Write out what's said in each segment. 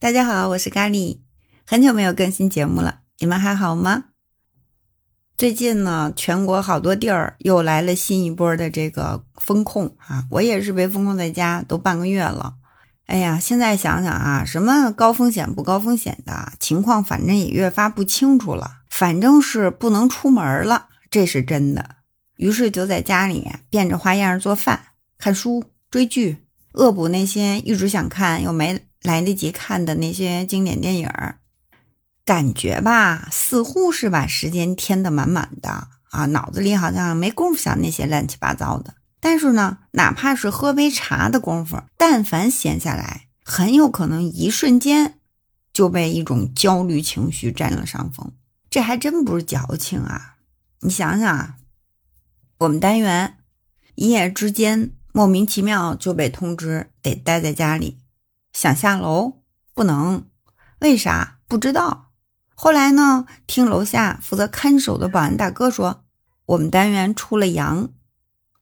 大家好，我是咖喱，很久没有更新节目了，你们还好吗？最近呢，全国好多地儿又来了新一波的这个风控啊，我也是被封控在家都半个月了。哎呀，现在想想啊，什么高风险不高风险的情况，反正也越发不清楚了。反正是不能出门了，这是真的。于是就在家里变着花样做饭、看书、追剧，恶补那些一直想看又没。来得及看的那些经典电影儿，感觉吧，似乎是把时间填得满满的啊，脑子里好像没工夫想那些乱七八糟的。但是呢，哪怕是喝杯茶的功夫，但凡闲下来，很有可能一瞬间就被一种焦虑情绪占了上风。这还真不是矫情啊！你想想啊，我们单元一夜之间莫名其妙就被通知得待在家里。想下楼不能，为啥不知道？后来呢？听楼下负责看守的保安大哥说，我们单元出了阳，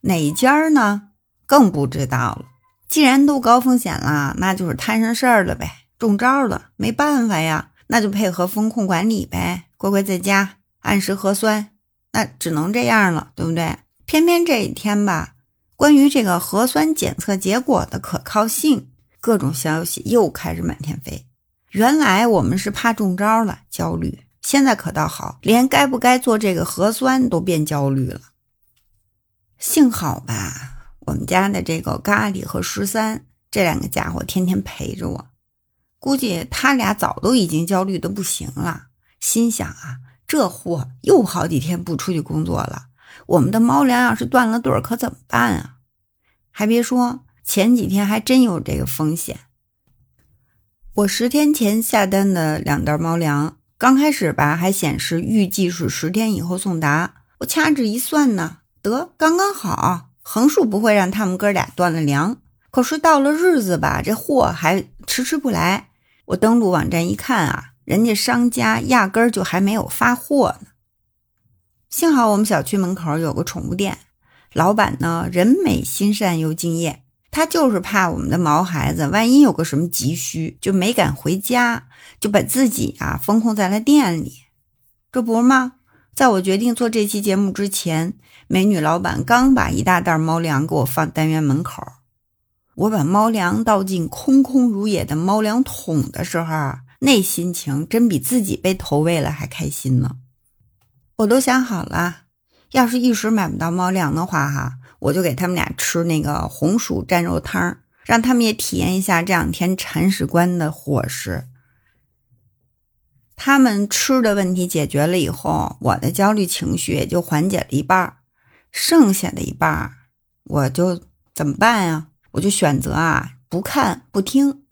哪家呢？更不知道了。既然都高风险了，那就是摊上事儿了呗，中招了，没办法呀，那就配合风控管理呗，乖乖在家按时核酸，那只能这样了，对不对？偏偏这一天吧，关于这个核酸检测结果的可靠性。各种消息又开始满天飞。原来我们是怕中招了，焦虑。现在可倒好，连该不该做这个核酸都变焦虑了。幸好吧，我们家的这个咖喱和十三这两个家伙天天陪着我，估计他俩早都已经焦虑的不行了。心想啊，这货又好几天不出去工作了，我们的猫粮要是断了队，可怎么办啊？还别说。前几天还真有这个风险。我十天前下单的两袋猫粮，刚开始吧还显示预计是十天以后送达。我掐指一算呢，得刚刚好，横竖不会让他们哥俩断了粮。可是到了日子吧，这货还迟迟不来。我登录网站一看啊，人家商家压根儿就还没有发货呢。幸好我们小区门口有个宠物店，老板呢人美心善又敬业。他就是怕我们的毛孩子万一有个什么急需，就没敢回家，就把自己啊封控在了店里。这不吗？在我决定做这期节目之前，美女老板刚把一大袋猫粮给我放单元门口。我把猫粮倒进空空如也的猫粮桶的时候，那心情真比自己被投喂了还开心呢。我都想好了，要是一时买不到猫粮的话，哈。我就给他们俩吃那个红薯蘸肉汤，让他们也体验一下这两天铲屎官的伙食。他们吃的问题解决了以后，我的焦虑情绪也就缓解了一半剩下的一半我就怎么办呀？我就选择啊，不看不听，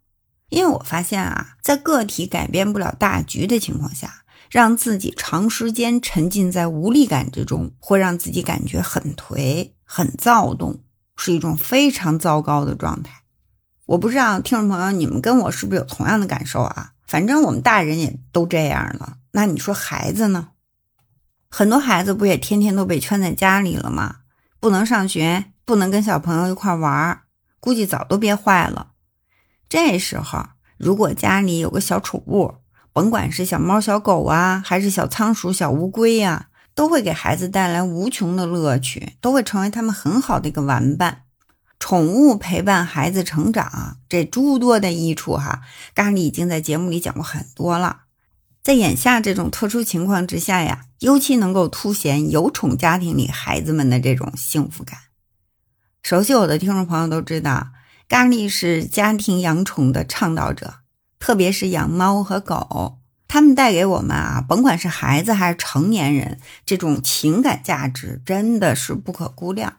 因为我发现啊，在个体改变不了大局的情况下。让自己长时间沉浸在无力感之中，会让自己感觉很颓、很躁动，是一种非常糟糕的状态。我不知道听众朋友你们跟我是不是有同样的感受啊？反正我们大人也都这样了。那你说孩子呢？很多孩子不也天天都被圈在家里了吗？不能上学，不能跟小朋友一块玩，估计早都憋坏了。这时候，如果家里有个小宠物，甭管是小猫、小狗啊，还是小仓鼠、小乌龟呀，都会给孩子带来无穷的乐趣，都会成为他们很好的一个玩伴。宠物陪伴孩子成长，这诸多的益处哈，咖喱已经在节目里讲过很多了。在眼下这种特殊情况之下呀，尤其能够凸显有宠家庭里孩子们的这种幸福感。熟悉我的听众朋友都知道，咖喱是家庭养宠的倡导者。特别是养猫和狗，它们带给我们啊，甭管是孩子还是成年人，这种情感价值真的是不可估量。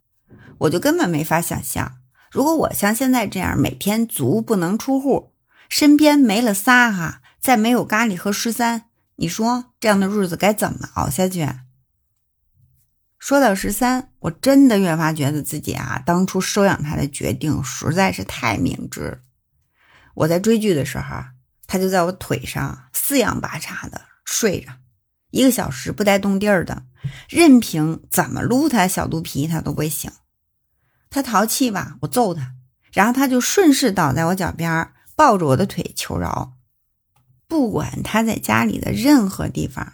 我就根本没法想象，如果我像现在这样每天足不能出户，身边没了仨哈，再没有咖喱和十三，你说这样的日子该怎么熬下去？说到十三，我真的越发觉得自己啊，当初收养他的决定实在是太明智。我在追剧的时候。他就在我腿上四仰八叉的睡着，一个小时不带动地儿的，任凭怎么撸他小肚皮，他都不会醒。他淘气吧，我揍他，然后他就顺势倒在我脚边，抱着我的腿求饶。不管他在家里的任何地方，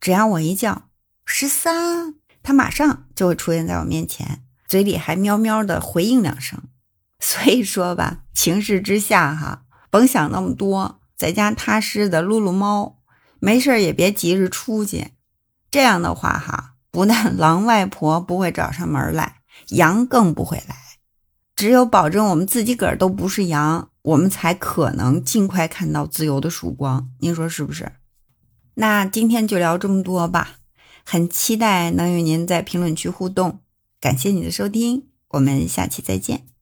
只要我一叫十三，他马上就会出现在我面前，嘴里还喵喵的回应两声。所以说吧，情势之下哈，甭想那么多，在家踏实的撸撸猫，没事也别急着出去。这样的话哈，不但 狼外婆不会找上门来，羊更不会来。只有保证我们自己个儿都不是羊，我们才可能尽快看到自由的曙光。您说是不是？那今天就聊这么多吧，很期待能与您在评论区互动。感谢你的收听，我们下期再见。